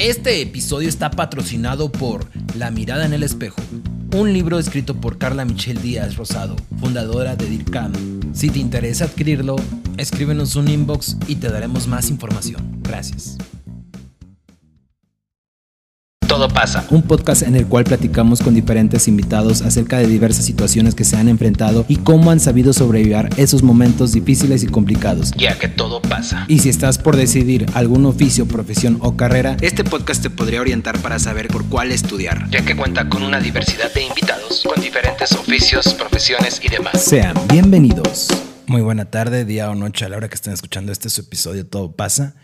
Este episodio está patrocinado por La mirada en el espejo, un libro escrito por Carla Michelle Díaz Rosado, fundadora de DIRCAM. Si te interesa adquirirlo, escríbenos un inbox y te daremos más información. Gracias. Todo pasa. Un podcast en el cual platicamos con diferentes invitados acerca de diversas situaciones que se han enfrentado y cómo han sabido sobrevivir esos momentos difíciles y complicados. Ya que todo pasa. Y si estás por decidir algún oficio, profesión o carrera, este podcast te podría orientar para saber por cuál estudiar. Ya que cuenta con una diversidad de invitados con diferentes oficios, profesiones y demás. Sean bienvenidos. Muy buena tarde, día o noche a la hora que estén escuchando este su episodio Todo pasa.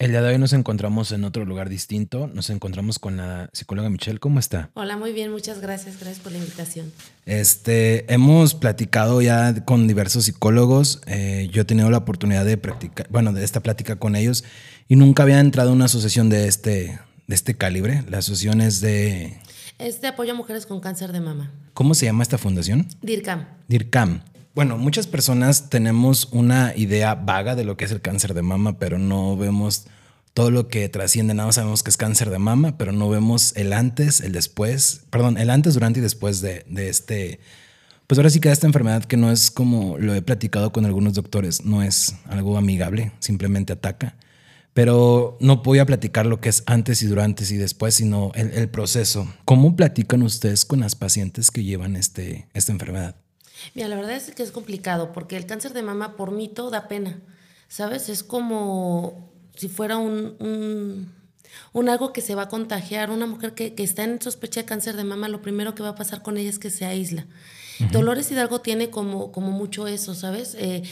El día de hoy nos encontramos en otro lugar distinto. Nos encontramos con la psicóloga Michelle. ¿Cómo está? Hola, muy bien, muchas gracias. Gracias por la invitación. Este, hemos platicado ya con diversos psicólogos. Eh, yo he tenido la oportunidad de practicar, bueno, de esta plática con ellos y nunca había entrado a una asociación de este, de este calibre. La asociación es de. Es de apoyo a mujeres con cáncer de mama. ¿Cómo se llama esta fundación? DIRCAM. DIRCAM. Bueno, muchas personas tenemos una idea vaga de lo que es el cáncer de mama, pero no vemos todo lo que trasciende. Nada más sabemos que es cáncer de mama, pero no vemos el antes, el después, perdón, el antes, durante y después de, este. Pues ahora sí que esta enfermedad que no es como lo he platicado con algunos doctores, no es algo amigable, simplemente ataca. Pero no voy a platicar lo que es antes y durante y después, sino el, el proceso. ¿Cómo platican ustedes con las pacientes que llevan este, esta enfermedad? Mira, la verdad es que es complicado porque el cáncer de mama por mito da pena, ¿sabes? Es como si fuera un, un, algo que se va a contagiar. Una mujer que, está en sospecha de cáncer de mama, lo primero que va a pasar con ella es que se aísla. Dolores Hidalgo tiene como, como mucho eso, ¿sabes? Eh,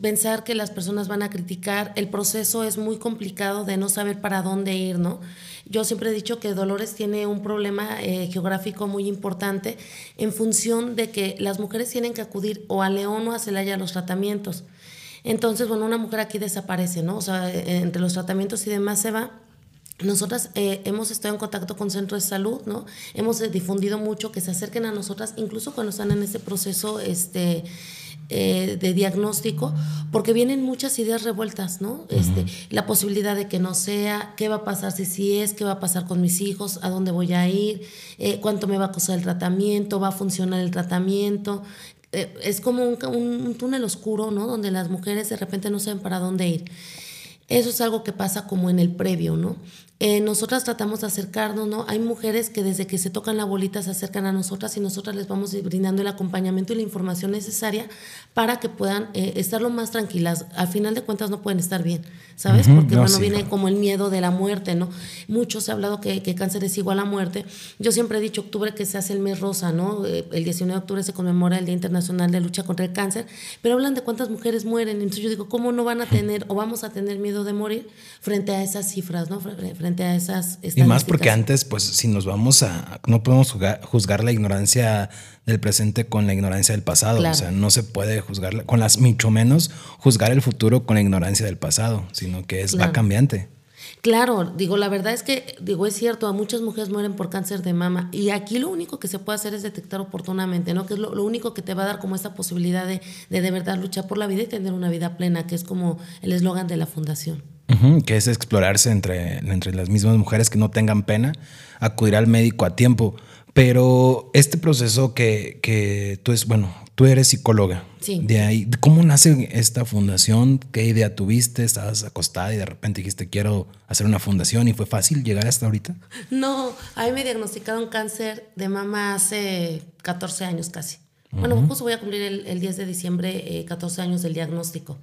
pensar que las personas van a criticar, el proceso es muy complicado de no saber para dónde ir, ¿no? Yo siempre he dicho que Dolores tiene un problema eh, geográfico muy importante en función de que las mujeres tienen que acudir o a León o a Celaya a los tratamientos. Entonces, bueno, una mujer aquí desaparece, ¿no? O sea, eh, entre los tratamientos y demás se va. Nosotras eh, hemos estado en contacto con centros de salud, ¿no? Hemos difundido mucho que se acerquen a nosotras, incluso cuando están en ese proceso, este, eh, de diagnóstico, porque vienen muchas ideas revueltas, ¿no? este, la posibilidad de que no sea, qué va a pasar si sí es, qué va a pasar con mis hijos, a dónde voy a ir, eh, cuánto me va a costar el tratamiento, va a funcionar el tratamiento. Eh, es como un, un, túnel oscuro, ¿no? Donde las mujeres de repente no saben para dónde ir. Eso es algo que pasa como en el previo, ¿no? Eh, nosotras tratamos de acercarnos, ¿no? Hay mujeres que desde que se tocan la bolita se acercan a nosotras y nosotras les vamos brindando el acompañamiento y la información necesaria para que puedan eh, estar lo más tranquilas. Al final de cuentas no pueden estar bien, ¿sabes? Porque bueno, viene como el miedo de la muerte, ¿no? Mucho se ha hablado que, que, cáncer es igual a muerte. Yo siempre he dicho octubre que se hace el mes rosa, ¿no? Eh, el 19 de octubre se conmemora el Día Internacional de Lucha contra el Cáncer, pero hablan de cuántas mujeres mueren. Entonces yo digo, ¿cómo no van a tener o vamos a tener miedo de morir frente a esas cifras, ¿no? Frente a esas Y más porque antes, pues si nos vamos a, no podemos juzgar, la ignorancia del presente con la ignorancia del pasado. O sea, no se puede juzgar, con las mucho menos juzgar el futuro con la ignorancia del pasado, sino que es va cambiante. Claro, digo, la verdad es que, digo, es cierto, a muchas mujeres mueren por cáncer de mama y aquí lo único que se puede hacer es detectar oportunamente, ¿no? Que es lo, único que te va a dar como esta posibilidad de, de de verdad luchar por la vida y tener una vida plena, que es como el eslogan de la fundación que es explorarse entre, entre las mismas mujeres que no tengan pena, acudir al médico a tiempo. Pero este proceso que, que tú es, bueno, tú eres psicóloga. Sí. De ahí, ¿cómo nace esta fundación? ¿Qué idea tuviste? Estabas acostada y de repente dijiste quiero hacer una fundación y fue fácil llegar hasta ahorita. No, a mí me diagnosticaron cáncer de mama hace 14 años casi. Bueno, pues voy a cumplir el, 10 de diciembre 14 eh, años del diagnóstico.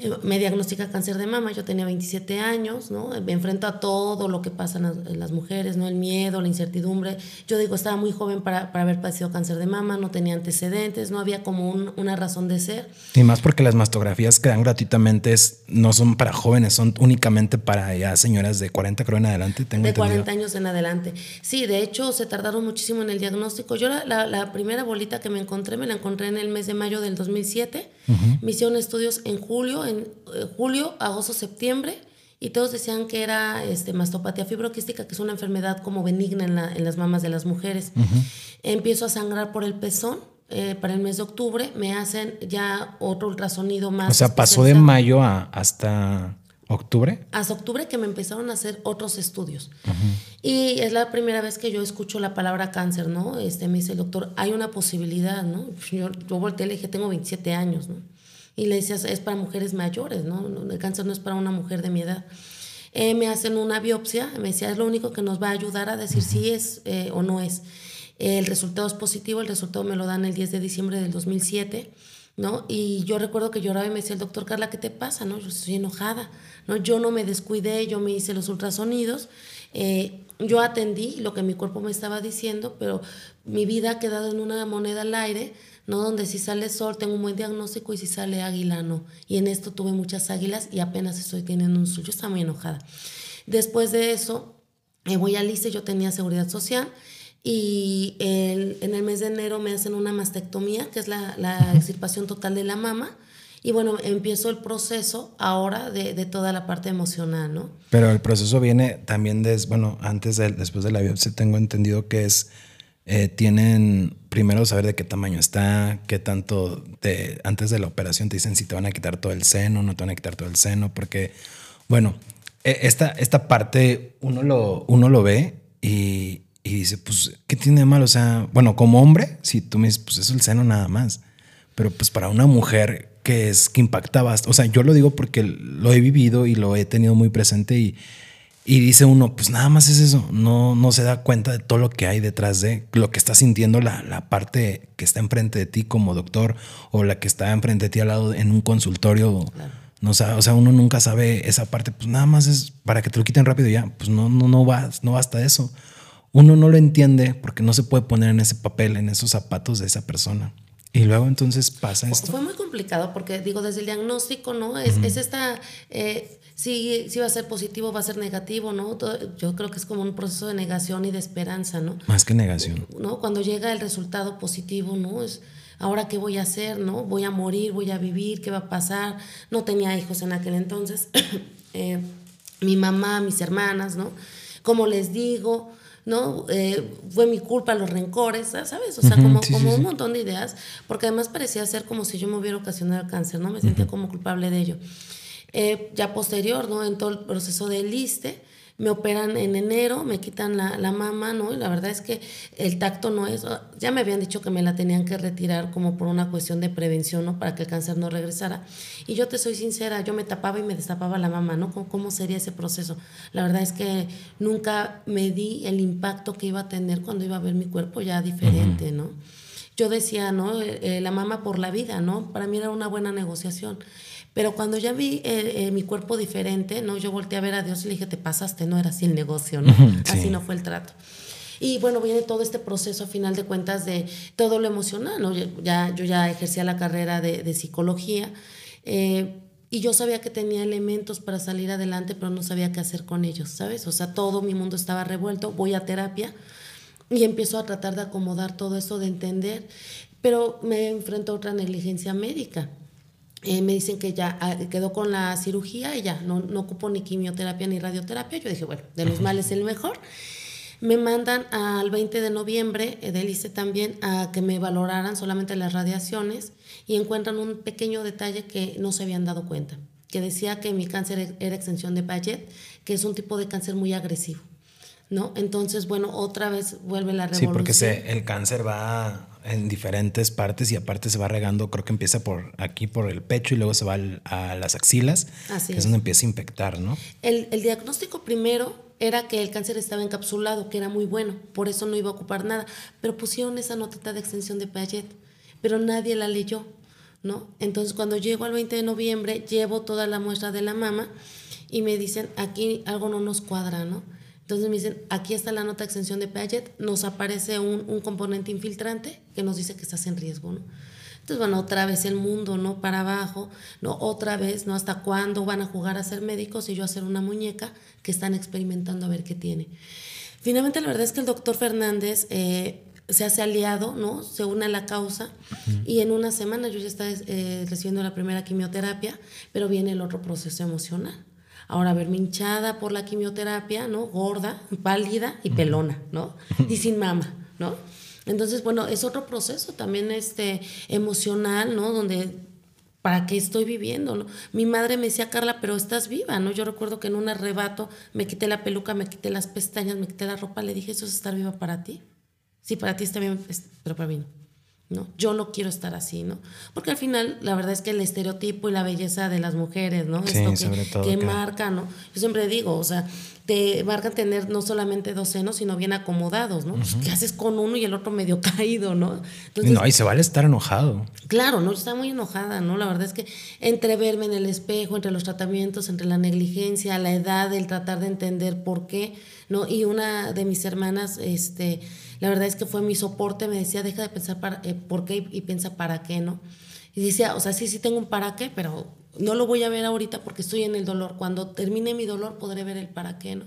Eh, me diagnostica cáncer de mama, yo tenía 27 años, ¿no? Me enfrento a todo lo que pasa en las mujeres, ¿no? El miedo, la incertidumbre. Yo digo, estaba muy joven para, para haber padecido cáncer de mama, no tenía antecedentes, no había como una razón de ser. Y más porque las mastografías que dan gratuitamente no son para jóvenes, son únicamente para ya señoras de 40 creo en adelante. Tengo de 40 años en adelante. Sí, de hecho se tardaron muchísimo en el diagnóstico. Yo la, la, primera bolita que me encontré, me la encontré en el mes de mayo del 2007. Me hicieron estudios en julio en eh, julio, agosto, septiembre y todos decían que era este, mastopatía fibroquística, que es una enfermedad como benigna en, las mamas de las mujeres. Empiezo a sangrar por el pezón. Eh, para el mes de octubre me hacen ya otro ultrasonido más. O sea, pasó de mayo a hasta ¿Octubre? Hasta octubre que me empezaron a hacer otros estudios. Y es la primera vez que yo escucho la palabra cáncer, ¿no? Este, me dice el doctor, hay una posibilidad, ¿no? Yo, yo volteé y le dije, tengo 27 años, ¿no? Y le decía, es para mujeres mayores, ¿no? El cáncer no es para una mujer de mi edad. Eh, me hacen una biopsia, me decía, es lo único que nos va a ayudar a decir si es eh, o no es. el resultado es positivo, el resultado me lo dan el 10 de diciembre del 2007. ¿no? Y yo recuerdo que lloraba y me decía el doctor Carla, ¿qué te pasa? ¿no? Yo estoy enojada, ¿no? Yo no me descuidé, yo me hice los ultrasonidos, eh, yo atendí lo que mi cuerpo me estaba diciendo, pero mi vida ha quedado en una moneda al aire, ¿no? Donde si sale sol tengo un buen diagnóstico y si sale águila no. Y en esto tuve muchas águilas y apenas estoy teniendo un sol. Yo estaba muy enojada. Después de eso, me voy a ICE, yo tenía seguridad social y en el mes de enero me hacen una mastectomía, que es la, la extirpación total de la mama. Y bueno, empiezo el proceso ahora de, de, toda la parte emocional, ¿no? Pero el proceso viene también desde, bueno, antes de, después de la biopsia tengo entendido que es, eh, tienen primero saber de qué tamaño está, qué tanto, te, antes de la operación te dicen si te van a quitar todo el seno, no te van a quitar todo el seno, porque, bueno, e, esta, esta parte uno lo, uno lo ve y, y dice, pues, ¿qué tiene de malo? O sea, bueno, como hombre, si tú me dices, pues es el seno nada más. Pero pues para una mujer que es que impactaba, o sea, yo lo digo porque lo he vivido y lo he tenido muy presente y, y dice uno, pues nada más es eso, no, no se da cuenta de todo lo que hay detrás de lo que está sintiendo la, la parte que está enfrente de ti como doctor o la que está enfrente de ti al lado en un consultorio. No, o sea, uno nunca sabe esa parte, pues nada más es para que te lo quiten rápido ya, pues no, no, no, va, no basta eso uno no lo entiende porque no se puede poner en ese papel, en esos zapatos de esa persona. Y luego entonces pasa esto. Fue muy complicado porque digo, desde el diagnóstico, ¿no? Es, es esta, eh, si, si va a ser positivo, va a ser negativo, ¿no? yo creo que es como un proceso de negación y de esperanza, ¿no? Más que negación. ¿No? Cuando llega el resultado positivo, ¿no? Es, ahora qué voy a hacer, ¿no? Voy a morir, voy a vivir, ¿qué va a pasar? No tenía hijos en aquel entonces. Eh, mi mamá, mis hermanas, ¿no? ¿Cómo les digo? ¿No? Eh, fue mi culpa los rencores, ¿sabes? O sea, como, como un montón de ideas, porque además parecía ser como si yo me hubiera ocasionado el cáncer, ¿no? Me sentía como culpable de ello. Eh, ya posterior, ¿no? En todo el proceso del liste, me operan en enero, me quitan la, la, mama, ¿no? Y la verdad es que el tacto no es, ya me habían dicho que me la tenían que retirar como por una cuestión de prevención, ¿no? Para que el cáncer no regresara. Y yo te soy sincera, yo me tapaba y me destapaba la mama, ¿no? ¿Cómo, sería ese proceso? La verdad es que nunca me di el impacto que iba a tener cuando iba a ver mi cuerpo ya diferente, ¿no? Yo decía, ¿no? Eh, eh, la mama por la vida, ¿no? Para mí era una buena negociación. Pero cuando ya vi eh, eh, mi cuerpo diferente, ¿no? Yo volteé a ver a Dios y le dije, te pasaste, no era así el negocio, ¿no? Así no fue el trato. Y bueno, viene todo este proceso a final de cuentas de todo lo emocional, ¿no? Ya, yo ya ejercía la carrera de, psicología eh, y yo sabía que tenía elementos para salir adelante, pero no sabía qué hacer con ellos, ¿sabes? O sea, todo mi mundo estaba revuelto, voy a terapia y empiezo a tratar de acomodar todo eso, de entender, pero me enfrento a otra negligencia médica. Eh, me dicen que ya ah, quedó con la cirugía y ya no, no ocupo ni quimioterapia ni radioterapia. Yo dije, bueno, de los males el mejor. Me mandan al 20 de noviembre eh, del ICE también a que me valoraran solamente las radiaciones y encuentran un pequeño detalle que no se habían dado cuenta, que decía que mi cáncer e-, era extensión de Payet, que es un tipo de cáncer muy agresivo. ¿no? Entonces, bueno, otra vez vuelve la revolución. Sí, porque se, el cáncer va en diferentes partes y aparte se va regando, creo que empieza por aquí, por el pecho y luego se va a las axilas, Así que es. donde empieza a infectar, ¿no? El, el, diagnóstico primero era que el cáncer estaba encapsulado, que era muy bueno, por eso no iba a ocupar nada, pero pusieron esa notita de extensión de Payet, pero nadie la leyó, ¿no? Entonces, cuando llego al 20 de noviembre, llevo toda la muestra de la mama y me dicen, aquí algo no nos cuadra, ¿no? Entonces me dicen, aquí está la nota de extensión de Paget, nos aparece un, un, componente infiltrante que nos dice que estás en riesgo, ¿no? Entonces, bueno, otra vez el mundo, ¿no? Para abajo, ¿no? Otra vez, ¿no? ¿Hasta cuándo van a jugar a ser médicos y yo a ser una muñeca que están experimentando a ver qué tiene? Finalmente, la verdad es que el doctor Fernández eh, se hace aliado, ¿no? Se une a la causa y en una semana yo ya estaba eh, recibiendo la primera quimioterapia, pero viene el otro proceso emocional. Ahora, verme hinchada por la quimioterapia, ¿no? Gorda, pálida y pelona, ¿no? Y sin mama, ¿no? Entonces, bueno, es otro proceso también este, emocional, ¿no? Donde ¿para qué estoy viviendo? ¿no? Mi madre me decía, Carla, pero estás viva, ¿no? Yo recuerdo que en un arrebato me quité la peluca, me quité las pestañas, me quité la ropa, le dije, ¿eso es estar viva para ti? Sí, para ti está bien, pero para mí no. ¿No? Yo no quiero estar así, ¿no? Porque al final, la verdad es que el estereotipo y la belleza de las mujeres, ¿no? Sí, Esto que, todo que, marca, ¿no? Yo siempre digo, o sea, te marcan tener no solamente dos senos, sino bien acomodados, ¿no? Pues, ¿Qué haces con uno y el otro medio caído, ¿no? Entonces, no, y se vale estar enojado. Claro, ¿no? Está muy enojada, ¿no? La verdad es que entre verme en el espejo, entre los tratamientos, entre la negligencia, la edad, el tratar de entender por qué, ¿no? Y una de mis hermanas, este la verdad es que fue mi soporte, me decía, deja de pensar para, eh, por qué y, piensa para qué, ¿no? Y decía, o sea, sí, sí tengo un para qué, pero no lo voy a ver ahorita porque estoy en el dolor. Cuando termine mi dolor podré ver el para qué, ¿no?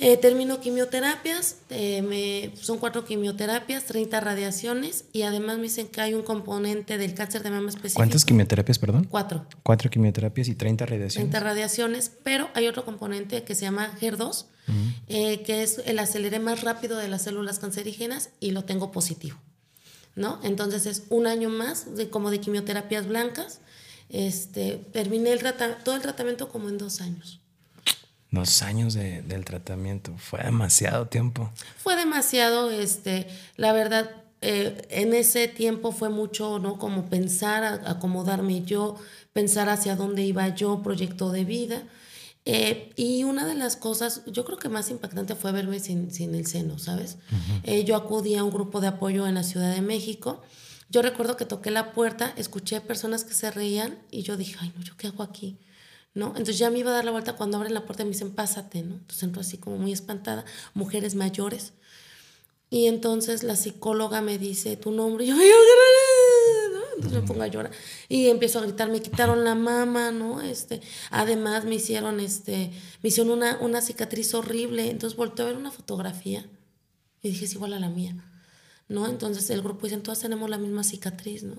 Eh, termino quimioterapias, eh, me, son cuatro quimioterapias, 30 radiaciones y además me dicen que hay un componente del cáncer de mama específico. ¿Cuántas quimioterapias, perdón? Cuatro. Cuatro quimioterapias y 30 radiaciones. 30 radiaciones, pero hay otro componente que se llama HER2, eh, que es el acelere más rápido de las células cancerígenas y lo tengo positivo. ¿no? Entonces es un año más de, como de quimioterapias blancas. Este, terminé el todo el tratamiento como en dos años. Dos años de, del tratamiento, fue demasiado tiempo. Fue demasiado, este, la verdad, eh, en ese tiempo fue mucho, ¿no? Como pensar, acomodarme yo, pensar hacia dónde iba yo, proyecto de vida. Eh, y una de las cosas, yo creo que más impactante fue verme sin, sin el seno, ¿sabes? Eh, yo acudí a un grupo de apoyo en la Ciudad de México. Yo recuerdo que toqué la puerta, escuché personas que se reían y yo dije, ay, no, ¿yo qué hago aquí? ¿No? Entonces ya me iba a dar la vuelta cuando abren la puerta y me dicen, pásate, ¿no? Entonces entro así como muy espantada, mujeres mayores. Y entonces la psicóloga me dice tu nombre. Y yo, ay, entonces me pongo a llorar y empiezo a gritar, me quitaron la mama, ¿no? Este, además me hicieron, este, me hicieron una, una cicatriz horrible, entonces volteé a ver una fotografía y dije, es igual a la mía, ¿no? Entonces el grupo dice, todas tenemos la misma cicatriz, ¿no?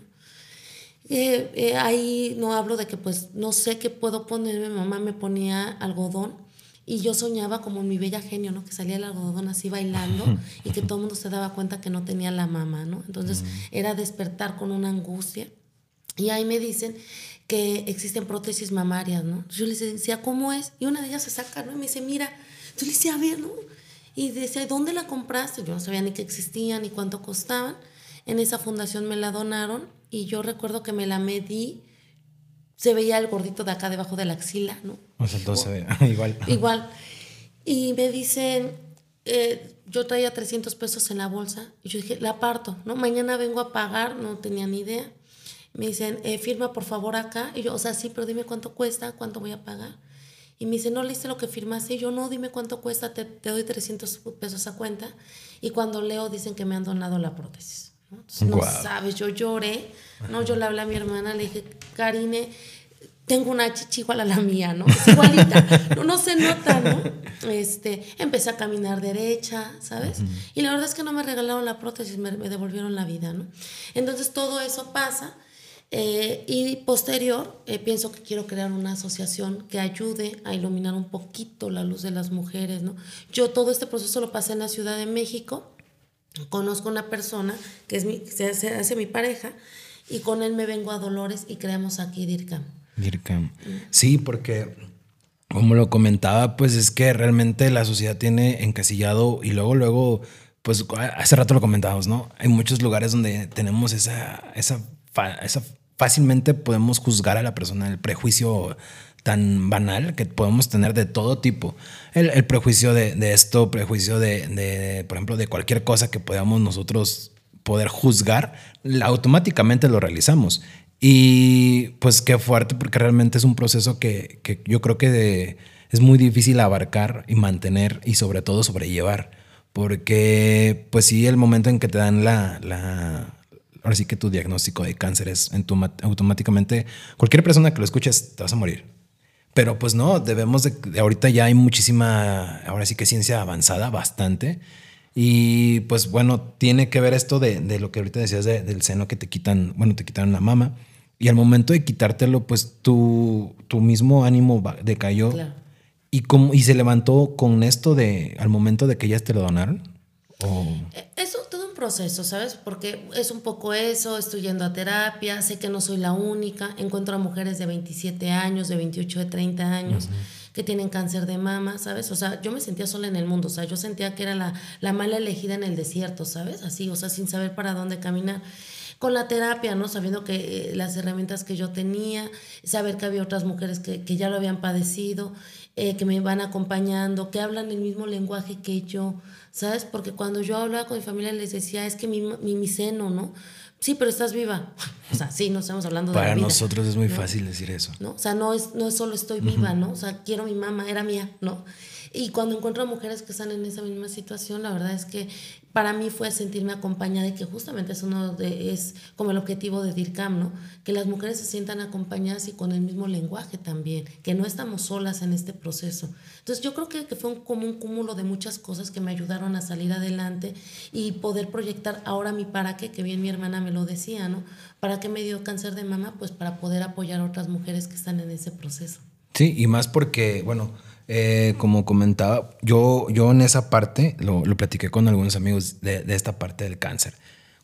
Eh, eh, ahí no hablo de que pues no sé qué puedo poner, mi mamá me ponía algodón y yo soñaba como mi bella genio, ¿no? Que salía el algodón así bailando y que todo el mundo se daba cuenta que no tenía la mamá, ¿no? Entonces era despertar con una angustia. Y ahí me dicen que existen prótesis mamarias, ¿no? Yo les decía, ¿cómo es? Y una de ellas se saca, ¿no? Y me dice, mira. Yo le decía, a ver, ¿no? Y decía, ¿dónde la compraste? Yo no sabía ni que existían ni cuánto costaban. En esa fundación me la donaron y yo recuerdo que me la medí se veía el gordito de acá debajo de la axila, ¿no? Se veía igual. Igual. Y me dicen, eh, yo traía 300 pesos en la bolsa y yo dije, la parto, ¿no? Mañana vengo a pagar, no tenía ni idea. Me dicen, eh, firma por favor acá. Y yo, o sea, sí, pero dime cuánto cuesta, cuánto voy a pagar. Y me dice, no leíste lo que firmaste. Y yo, no, dime cuánto cuesta, te, te, doy 300 pesos a cuenta. Y cuando leo, dicen que me han donado la prótesis. ¿no? sabes, yo lloré, ¿no? Yo le hablé a mi hermana, le dije, Karine, tengo una chichi igual a la mía, ¿no? Es igualita, no, no se nota, ¿no? Este, empecé a caminar derecha, ¿sabes? Y la verdad es que no me regalaron la prótesis, me, devolvieron la vida, ¿no? Entonces todo eso pasa. Eh, y posterior, eh, pienso que quiero crear una asociación que ayude a iluminar un poquito la luz de las mujeres, ¿no? Yo todo este proceso lo pasé en la Ciudad de México, conozco una persona que es mi, se hace, mi pareja y con él me vengo a Dolores y creamos aquí DIRCAM. DIRCAM. Sí, porque como lo comentaba, pues es que realmente la sociedad tiene encasillado y luego, luego, pues hace rato lo comentábamos, ¿no? Hay muchos lugares donde tenemos esa, esa, esa fácilmente podemos juzgar a la persona, el prejuicio tan banal que podemos tener de todo tipo. El, prejuicio de, esto, prejuicio de, por ejemplo, de cualquier cosa que podamos nosotros poder juzgar, automáticamente lo realizamos. Y pues qué fuerte, porque realmente es un proceso que, yo creo que es muy difícil abarcar y mantener y sobre todo sobrellevar. Porque pues sí, el momento en que te dan la, la ahora sí que tu diagnóstico de cáncer es en tu, automáticamente, cualquier persona que lo escuches, te vas a morir pero pues no, debemos de, ahorita ya hay muchísima, ahora sí que ciencia avanzada, bastante. Y pues bueno, tiene que ver esto de, de lo que ahorita decías del seno que te quitan, bueno, te quitaron la mama. Y al momento de quitártelo, pues tu, tu mismo ánimo decayó. ¿Y, cómo, ¿Y se levantó con esto de al momento de que ya te lo donaron? Eh, eso todo un proceso, ¿sabes? Porque es un poco eso, estoy yendo a terapia, sé que no soy la única, encuentro a mujeres de 27 años, de 28, de 30 años. que tienen cáncer de mama, ¿sabes? O sea, yo me sentía sola en el mundo, o sea, yo sentía que era la, la mala elegida en el desierto, ¿sabes? Así, o sea, sin saber para dónde caminar con la terapia, ¿no? Sabiendo que eh, las herramientas que yo tenía, saber que había otras mujeres que, que ya lo habían padecido, eh, que me van acompañando, que hablan el mismo lenguaje que yo, ¿sabes? Porque cuando yo hablaba con mi familia les decía, es que mi, mi, mi seno, ¿no? Sí, pero estás viva. O sea, sí, no estamos hablando Para de Para nosotros es muy fácil decir eso. ¿no? O sea, no es, no es solo estoy viva, ¿no? O sea, quiero mi mamá, era mía, ¿no? Y cuando encuentro a mujeres que están en esa misma situación, la verdad es que para mí fue sentirme acompañada y que justamente es uno de, es como el objetivo de DIRCAM, ¿no? Que las mujeres se sientan acompañadas y con el mismo lenguaje también, que no estamos solas en este proceso. Entonces yo creo que, que fue un, como un cúmulo de muchas cosas que me ayudaron a salir adelante y poder proyectar ahora mi para qué, que bien mi hermana me lo decía, ¿no? ¿Para qué me dio cáncer de mama? Pues para poder apoyar a otras mujeres que están en ese proceso. Sí, y más porque, bueno, eh, como comentaba, yo, yo en esa parte lo, lo platiqué con algunos amigos de, de, esta parte del cáncer.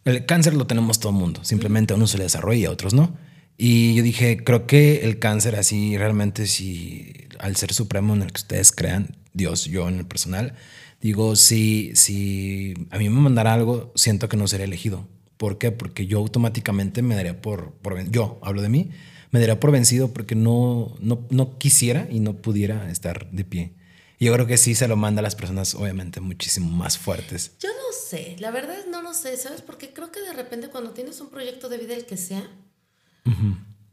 El cáncer lo tenemos todo el mundo, simplemente a unos se le desarrolla y a otros no. Y yo dije, creo que el cáncer así realmente si al ser supremo en el que ustedes crean, Dios, yo en el personal, digo, si, si a mí me mandara algo, siento que no sería elegido. ¿Por qué? Porque yo automáticamente me daría por, por yo hablo de mí, me daría por vencido porque no, no, no quisiera y no pudiera estar de pie. Y yo creo que sí se lo manda a las personas, obviamente, muchísimo más fuertes. Yo no sé, la verdad no lo sé, ¿sabes? Porque creo que de repente cuando tienes un proyecto de vida, el que sea,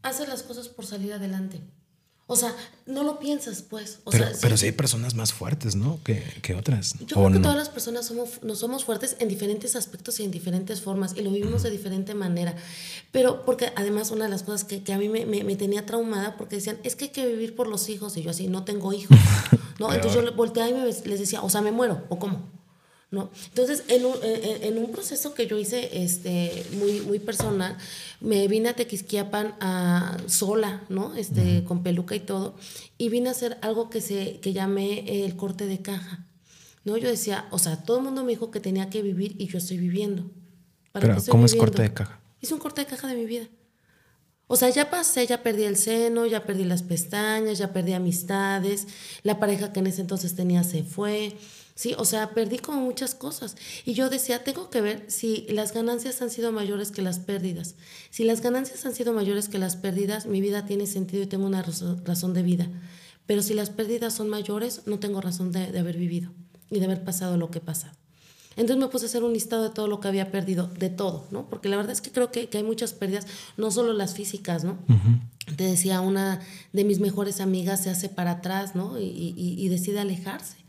haces las cosas por salir adelante. O sea, no lo piensas, pues. pero, pero sí hay personas más fuertes, ¿no? Que, que otras. Yo creo que todas las personas somos, no somos fuertes en diferentes aspectos y en diferentes formas y lo vivimos de diferente manera. Pero porque además una de las cosas que, que a mí me, me, me, tenía traumada porque decían, es que hay que vivir por los hijos. Y yo así, no tengo hijos. ¿no? Entonces yo volteaba y me, les decía, o sea, me muero, ¿o cómo? ¿No? Entonces, en un, en, un, proceso que yo hice este, muy, muy personal, me vine a Tequisquiapan a, sola, ¿no? Este, Con peluca y todo, y vine a hacer algo que, se, que llamé el corte de caja. ¿no? Yo decía, o sea, todo el mundo me dijo que tenía que vivir y yo estoy viviendo. Pero, ¿cómo es corte de caja? Hice un corte de caja de mi vida. O sea, ya pasé, ya perdí el seno, ya perdí las pestañas, ya perdí amistades, la pareja que en ese entonces tenía se fue, ¿sí? O sea, perdí como muchas cosas. Y yo decía, tengo que ver si las ganancias han sido mayores que las pérdidas. Si las ganancias han sido mayores que las pérdidas, mi vida tiene sentido y tengo una razón de vida. Pero si las pérdidas son mayores, no tengo razón de, de haber vivido y de haber pasado lo que he pasado. Entonces me puse a hacer un listado de todo lo que había perdido, de todo, ¿no? Porque la verdad es que creo que, que hay muchas pérdidas, no solo las físicas, ¿no? Te decía, una de mis mejores amigas se hace para atrás, ¿no? Y, y, y decide alejarse.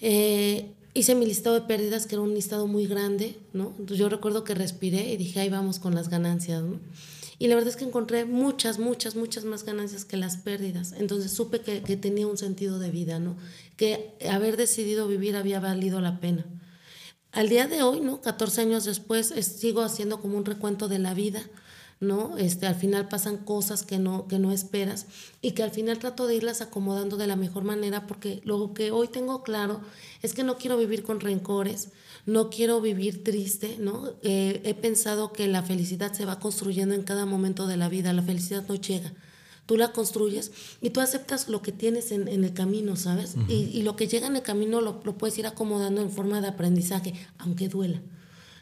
Eh, hice mi listado de pérdidas, que era un listado muy grande, ¿no? Entonces yo recuerdo que respiré y dije, ahí vamos con las ganancias, ¿no? Y la verdad es que encontré muchas, muchas, muchas más ganancias que las pérdidas. Entonces supe que, que tenía un sentido de vida, ¿no? Que haber decidido vivir había valido la pena. Al día de hoy, ¿no? 14 años después, sigo haciendo como un recuento de la vida, ¿no? Este, al final pasan cosas que no, que no esperas y que al final trato de irlas acomodando de la mejor manera porque lo que hoy tengo claro es que no quiero vivir con rencores, no quiero vivir triste, ¿no? Eh, he pensado que la felicidad se va construyendo en cada momento de la vida, la felicidad no llega. Tú la construyes y tú aceptas lo que tienes en, en el camino, ¿sabes? y, y, lo que llega en el camino lo, lo puedes ir acomodando en forma de aprendizaje, aunque duela.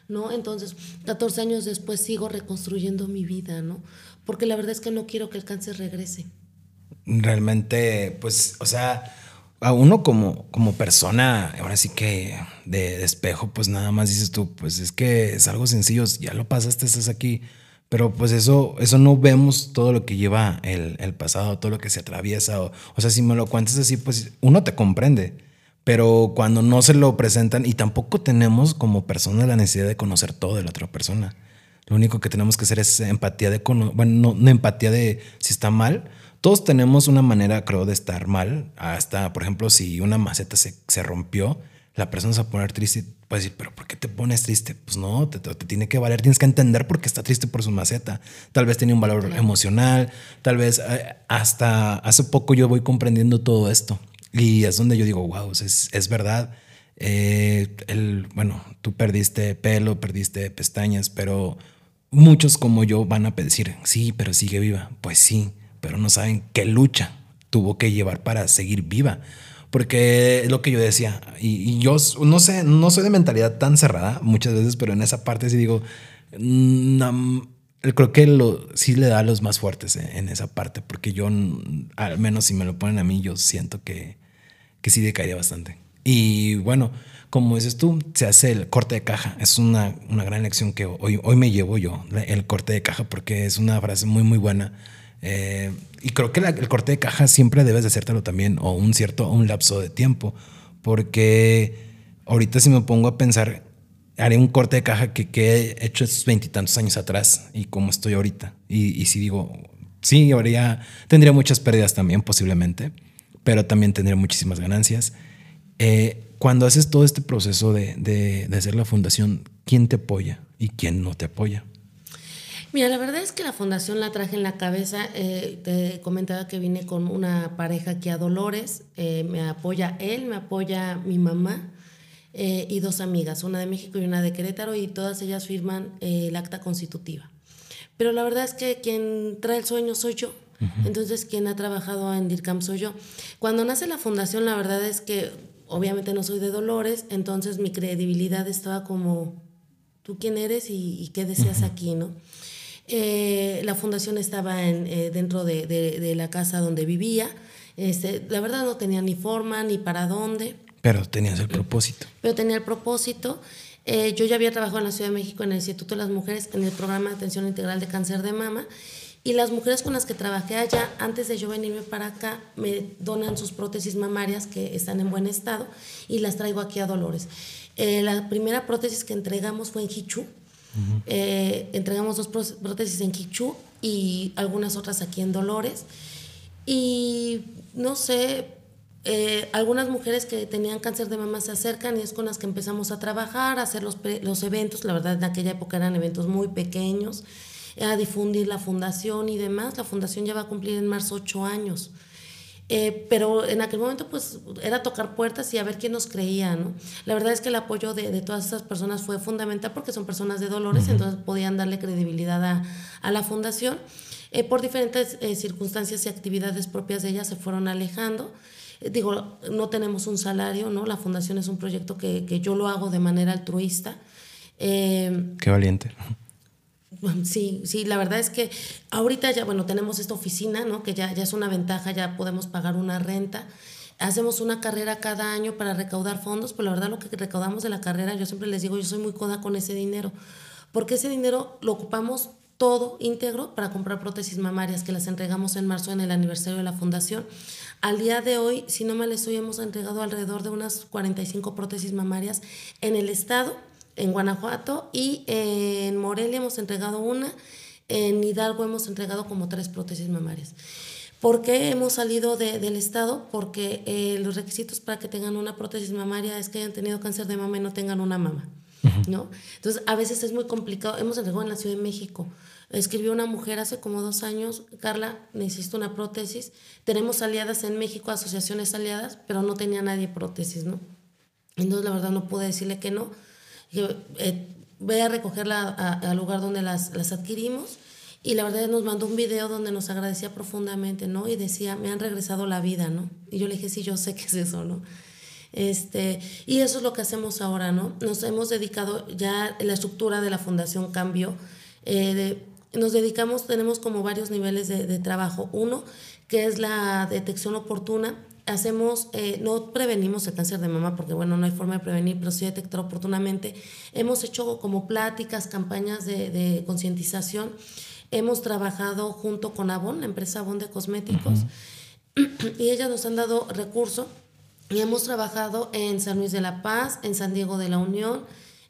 ¿No? Entonces, 14 años después sigo reconstruyendo mi vida, ¿no? Porque la verdad es que no quiero que el cáncer regrese. Realmente, pues, o sea, a uno como, como persona, ahora sí que de, espejo, pues nada más dices tú, pues es que es algo sencillo, ya lo pasaste, estás aquí. Pero pues eso, eso no vemos todo lo que lleva el, el pasado, todo lo que se atraviesa. O, o sea, si me lo cuentas así, pues uno te comprende pero cuando no se lo presentan y tampoco tenemos como personas la necesidad de conocer todo de la otra persona. Lo único que tenemos que hacer es empatía de, bueno, no, empatía de si está mal. Todos tenemos una manera, creo, de estar mal. Hasta, por ejemplo, si una maceta se, se rompió, la persona se va a poner triste. Puede decir, pero ¿por qué te pones triste? Pues no, te, te, tiene que valer. Tienes que entender por qué está triste por su maceta. Tal vez tiene un valor emocional. Tal vez eh, hasta hace poco yo voy comprendiendo todo esto. Y es donde yo digo, wow, es, es verdad. Eh, el, bueno, tú perdiste pelo, perdiste pestañas, pero muchos como yo van a decir, sí, pero sigue viva. Pues sí, pero no saben qué lucha tuvo que llevar para seguir viva. Porque es lo que yo decía, y, yo no sé, no soy de mentalidad tan cerrada muchas veces, pero en esa parte sí digo, mm, creo que sí le da a los más fuertes en esa parte, porque yo, al menos si me lo ponen a mí, yo siento que, que sí decaería bastante. Y bueno, como dices tú, se hace el corte de caja. Es una, una gran lección que hoy, hoy me llevo yo, el corte de caja, porque es una frase muy, muy buena. Eh, y creo que el corte de caja siempre debes de hacértelo también, o un cierto, un lapso de tiempo, porque ahorita si me pongo a pensar, haré un corte de caja que, que he hecho esos veintitantos años atrás y cómo estoy ahorita. Y, y si digo, sí, habría, tendría muchas pérdidas también posiblemente, pero también tendría muchísimas ganancias. Eh, cuando haces todo este proceso de, de, hacer la fundación, ¿quién te apoya y quién no te apoya? Mira, la verdad es que la fundación la traje en la cabeza. Eh, te comentaba que vine con una pareja aquí a Dolores. Eh, me apoya él, me apoya mi mamá y dos amigas, una de México y una de Querétaro, y todas ellas firman el acta constitutiva. Pero la verdad es que quien trae el sueño soy yo. Entonces, quien ha trabajado en DIRCAM soy yo. Cuando nace la fundación, la verdad es que obviamente no soy de Dolores, entonces mi credibilidad estaba como, ¿tú quién eres y, qué deseas aquí, no? Eh, la fundación estaba en, eh, dentro de, la casa donde vivía. Este, la verdad no tenía ni forma ni para dónde. Pero tenías el propósito. Pero tenía el propósito. Eh, yo ya había trabajado en la Ciudad de México en el Instituto de las Mujeres en el programa de atención integral de cáncer de mama y las mujeres con las que trabajé allá, antes de yo venirme para acá, me donan sus prótesis mamarias que están en buen estado y las traigo aquí a Dolores. Eh, la primera prótesis que entregamos fue en Hichu. Eh, entregamos dos prótesis en Hichu y algunas otras aquí en Dolores. Y no sé, eh, algunas mujeres que tenían cáncer de mama se acercan y es con las que empezamos a trabajar, a hacer los, los eventos. La verdad, en aquella época eran eventos muy pequeños a difundir la fundación y demás. La fundación ya va a cumplir en marzo ocho años. Eh, pero en aquel momento pues era tocar puertas y a ver quién nos creía, ¿no? La verdad es que el apoyo de, todas esas personas fue fundamental porque son personas de Dolores, entonces podían darle credibilidad a, a la fundación. Eh, por diferentes eh, circunstancias y actividades propias de ella se fueron alejando. digo, no tenemos un salario, ¿no? La fundación es un proyecto que, que yo lo hago de manera altruista. Qué valiente. Sí, sí, la verdad es que ahorita ya, bueno, tenemos esta oficina, ¿no? Que ya, ya es una ventaja, ya podemos pagar una renta. Hacemos una carrera cada año para recaudar fondos, pero la verdad lo que recaudamos de la carrera, yo siempre les digo, yo soy muy coda con ese dinero, porque ese dinero lo ocupamos todo íntegro para comprar prótesis mamarias que las entregamos en marzo en el aniversario de la fundación. Al día de hoy, si no les estoy, hemos entregado alrededor de unas 45 prótesis mamarias en el estado en Guanajuato y en Morelia hemos entregado una, en Hidalgo hemos entregado como tres prótesis mamarias. ¿Por qué hemos salido del Estado? Porque eh, los requisitos para que tengan una prótesis mamaria es que hayan tenido cáncer de mama y no tengan una mama. ¿no? Entonces, a veces es muy complicado. Hemos entregado en la Ciudad de México. Escribió una mujer hace como dos años, Carla, necesito una prótesis. Tenemos aliadas en México, asociaciones aliadas, pero no tenía nadie prótesis, ¿no? Entonces, la verdad, no pude decirle que no eh, voy a recogerla al lugar donde las, las adquirimos. Y la verdad nos mandó un video donde nos agradecía profundamente, ¿no? Y decía, me han regresado la vida, ¿no? Y yo le dije, sí, yo sé que es eso, ¿no? Este, y eso es lo que hacemos ahora, ¿no? Nos hemos dedicado, ya la estructura de la fundación cambió. Eh, nos dedicamos, tenemos como varios niveles de, de, trabajo. Uno, que es la detección oportuna hacemos, eh, no prevenimos el cáncer de mama porque, bueno, no hay forma de prevenir, pero sí detectar oportunamente. Hemos hecho como pláticas, campañas de, concientización. Hemos trabajado junto con Avon, la empresa Avon de cosméticos, y ellas nos han dado recursos y hemos trabajado en San Luis de la Paz, en San Diego de la Unión,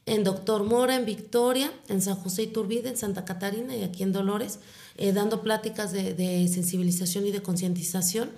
en Doctor Mora, en Victoria, en San José Iturbide, en Santa Catarina y aquí en Dolores. Eh, dando pláticas de, sensibilización y de concientización.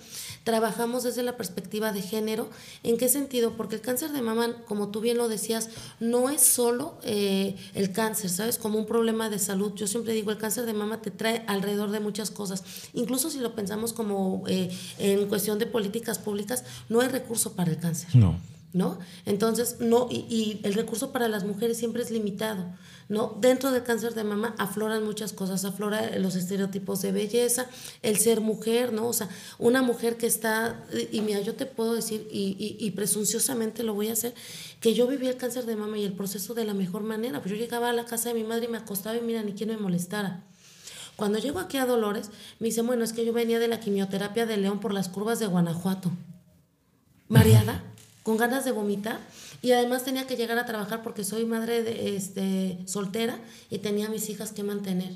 Trabajamos desde la perspectiva de género. ¿En qué sentido? Porque el cáncer de mama, como tú bien lo decías, no es solo eh, el cáncer, ¿sabes? Como un problema de salud. Yo siempre digo, el cáncer de mama te trae alrededor de muchas cosas. Incluso si lo pensamos como eh, en cuestión de políticas públicas, no hay recurso para el cáncer. No. ¿No? Entonces, no, y, el recurso para las mujeres siempre es limitado, ¿no? Dentro del cáncer de mama afloran muchas cosas, aflora los estereotipos de belleza, el ser mujer, ¿no? O sea, una mujer que está, y mira, yo te puedo decir, y, y, presunciosamente lo voy a hacer, que yo viví el cáncer de mama y el proceso de la mejor manera, pues yo llegaba a la casa de mi madre y me acostaba y mira, ni quien me molestara. Cuando llego aquí a Dolores, me dice, bueno, es que yo venía de la quimioterapia de León por las curvas de Guanajuato. Mareada con ganas de vomitar y además tenía que llegar a trabajar porque soy madre este, soltera y tenía mis hijas que mantener.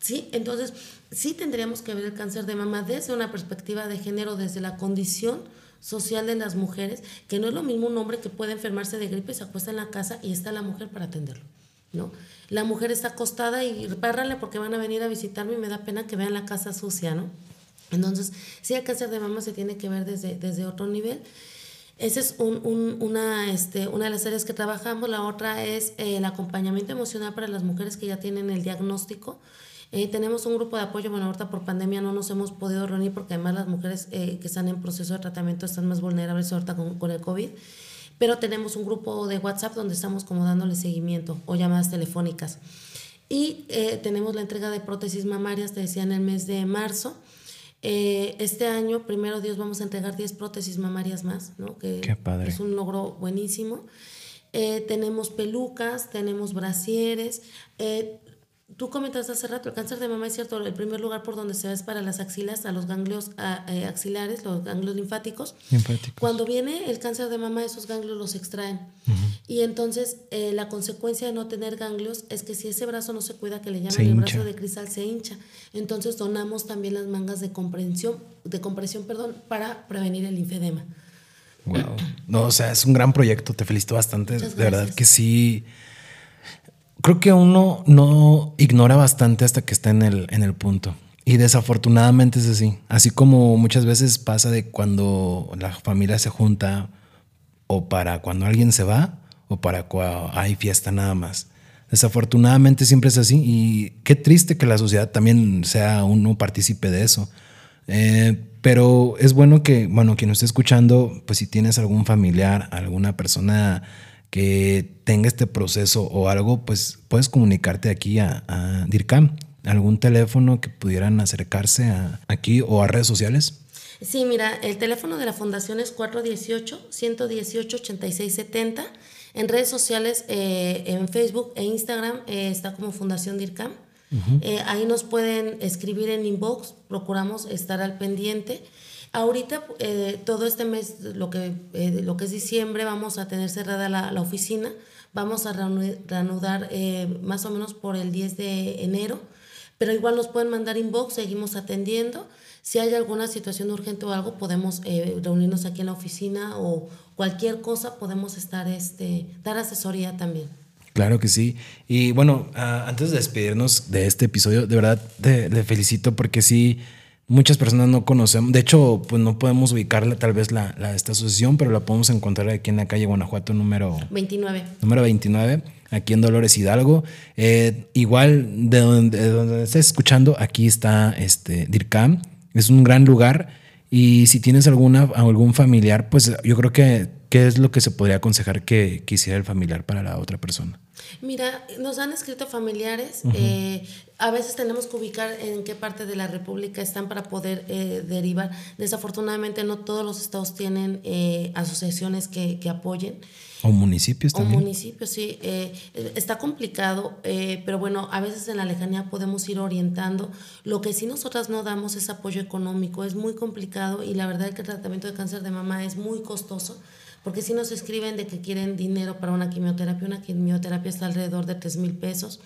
¿Sí? Entonces, sí tendríamos que ver el cáncer de mama desde una perspectiva de género, desde la condición social de las mujeres, que no es lo mismo un hombre que puede enfermarse de gripe, se acuesta en la casa y está la mujer para atenderlo. ¿no? La mujer está acostada y párrale porque van a venir a visitarme y me da pena que vean la casa sucia, ¿no? Entonces, sí, el cáncer de mama se tiene que ver desde, desde otro nivel. Esa es una, este, una de las áreas que trabajamos. La otra es eh, el acompañamiento emocional para las mujeres que ya tienen el diagnóstico. Eh, tenemos un grupo de apoyo, bueno, ahorita por pandemia no nos hemos podido reunir porque además las mujeres eh, que están en proceso de tratamiento están más vulnerables ahorita con, con el COVID, pero tenemos un grupo de WhatsApp donde estamos como dándole seguimiento o llamadas telefónicas. Y tenemos la entrega de prótesis mamarias, te decía, en el mes de marzo. Eh, este año, primero Dios, vamos a entregar 10 prótesis mamarias más, ¿no? Que es un logro buenísimo. Eh, tenemos pelucas, tenemos brasieres. Eh, tú comentaste hace rato, el cáncer de mama es cierto, el primer lugar por donde se va es para las axilas, a los ganglios axilares, los ganglios linfáticos. Cuando viene el cáncer de mama, esos ganglios los extraen. Y entonces eh, la consecuencia de no tener ganglios es que si ese brazo no se cuida, que le llaman el brazo de cristal, se hincha. Entonces donamos también las mangas de compresión, de compresión perdón, para prevenir el linfedema. Wow. No, o sea, es un gran proyecto, te felicito bastante. De verdad que sí. Creo que uno no ignora bastante hasta que está en el, en el punto. Y desafortunadamente es así. Así como muchas veces pasa de cuando la familia se junta o para cuando alguien se va, o para cuando hay fiesta nada más. Desafortunadamente siempre es así y qué triste que la sociedad también sea uno partícipe de eso. Eh, pero es bueno que, bueno, quien esté escuchando, pues si tienes algún familiar, alguna persona que tenga este proceso o algo, pues puedes comunicarte aquí a, DIRCAM, algún teléfono que pudieran acercarse a, aquí o a redes sociales. Sí, mira, el teléfono de la fundación es 418-118-8670. En redes sociales, eh, en Facebook e Instagram, eh, está como Fundación DIRCAM. Eh, ahí nos pueden escribir en inbox, procuramos estar al pendiente. Ahorita, todo este mes, lo que, lo que es diciembre, vamos a tener cerrada la, la oficina. Vamos a reanudar más o menos por el 10 de enero, pero igual nos pueden mandar inbox, seguimos atendiendo. Si hay alguna situación urgente o algo, podemos reunirnos aquí en la oficina o, cualquier cosa podemos estar, este, dar asesoría también. Claro que sí. Y bueno, ah, antes de despedirnos de este episodio, de verdad te, le felicito porque sí, muchas personas no conocemos. De hecho, pues no podemos ubicarla tal vez la, esta asociación, pero la podemos encontrar aquí en la calle Guanajuato número 29. Número 29, aquí en Dolores Hidalgo. Eh, igual de donde, de donde estés escuchando, aquí está este DIRCAM. Es un gran lugar y si tienes alguna, algún familiar, pues yo creo que, ¿qué es lo que se podría aconsejar que, quisiera el familiar para la otra persona? Mira, nos han escrito familiares, eh, a veces tenemos que ubicar en qué parte de la República están para poder eh, derivar. Desafortunadamente no todos los estados tienen eh, asociaciones que, que apoyen. O municipios también. O municipios, sí. Eh, está complicado, eh, pero bueno, a veces en la lejanía podemos ir orientando. Lo que sí nosotras no damos es apoyo económico, es muy complicado y la verdad es que el tratamiento de cáncer de mama es muy costoso, porque si nos escriben de que quieren dinero para una quimioterapia, una quimioterapia está alrededor de 3 mil pesos,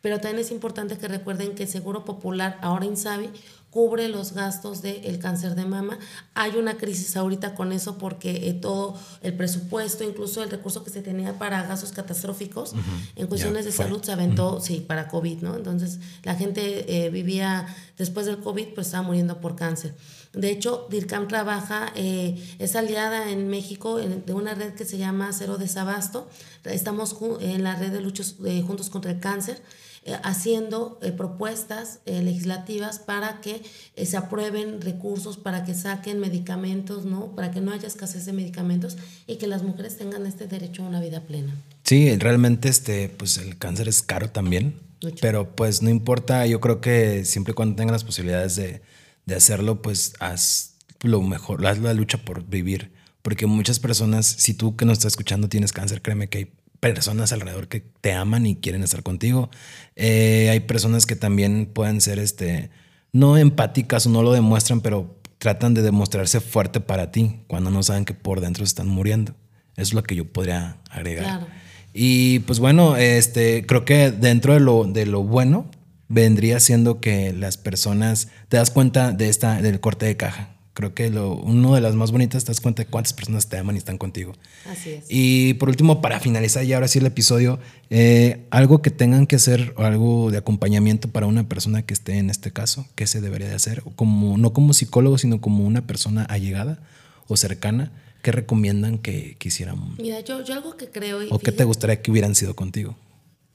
pero también es importante que recuerden que Seguro Popular, ahora Insabi, cubre los gastos del cáncer de mama. Hay una crisis ahorita con eso porque eh, todo el presupuesto, incluso el recurso que se tenía para gastos catastróficos en cuestiones de salud se aventó, sí, para COVID, ¿no? Entonces la gente eh, vivía después del COVID, pues estaba muriendo por cáncer. De hecho, DIRCAM trabaja, eh, es aliada en México de una red que se llama Cero Desabasto. Estamos en la red de luchos Juntos contra el Cáncer eh, haciendo eh, propuestas eh, legislativas para que se aprueben recursos, para que saquen medicamentos, ¿no? Para que no haya escasez de medicamentos y que las mujeres tengan este derecho a una vida plena. Sí, realmente este, pues el cáncer es caro también, pero pues no importa, yo creo que siempre y cuando tengas las posibilidades de, de hacerlo, pues haz lo mejor, haz la lucha por vivir. Porque muchas personas, si tú que nos estás escuchando tienes cáncer, créeme que hay personas alrededor que te aman y quieren estar contigo. Eh, hay personas que también pueden ser este, no empáticas o no lo demuestran, pero tratan de demostrarse fuerte para ti cuando no saben que por dentro están muriendo. Eso es lo que yo podría agregar. Y pues bueno, este, creo que dentro de lo, de lo bueno vendría siendo que las personas, te das cuenta de esta, del corte de caja Creo que lo, uno de las más bonitas te das cuenta de cuántas personas te aman y están contigo. Así es. Y por último, para finalizar ya ahora sí el episodio, eh, algo que tengan que hacer o algo de acompañamiento para una persona que esté en este caso, ¿qué se debería de hacer? Como, no como psicólogo, sino como una persona allegada o cercana. ¿Qué recomiendan que, quisiéramos? Mira, yo, yo algo que creo... ¿O qué te gustaría que hubieran sido contigo?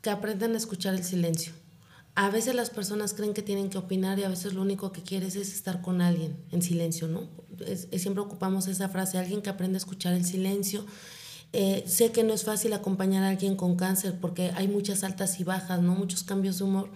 Que aprendan a escuchar el silencio a veces las personas creen que tienen que opinar y a veces lo único que quieres es estar con alguien en silencio, ¿no? siempre ocupamos esa frase, alguien que aprende a escuchar el silencio. Eh, sé que no es fácil acompañar a alguien con cáncer porque hay muchas altas y bajas, ¿no? Muchos cambios de humor.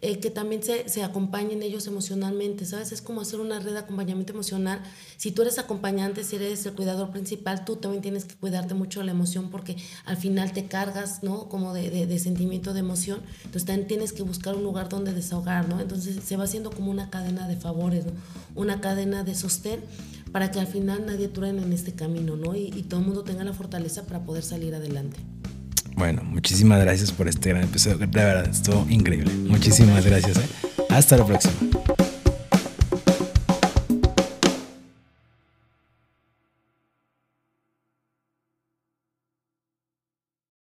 Eh, que también se, se, acompañen ellos emocionalmente, ¿sabes? Es como hacer una red de acompañamiento emocional. Si tú eres acompañante, si eres el cuidador principal, tú también tienes que cuidarte mucho de la emoción porque al final te cargas, ¿no? Como de, de, sentimiento de emoción. Entonces también tienes que buscar un lugar donde desahogar, ¿no? Entonces se va haciendo como una cadena de favores, ¿no? Una cadena de sostén para que al final nadie truene en este camino, ¿no? Y, y todo el mundo tenga la fortaleza para poder salir adelante. Bueno, muchísimas gracias por este gran episodio. De verdad, estuvo increíble. Muchísimas gracias. ¿eh? Hasta la próxima.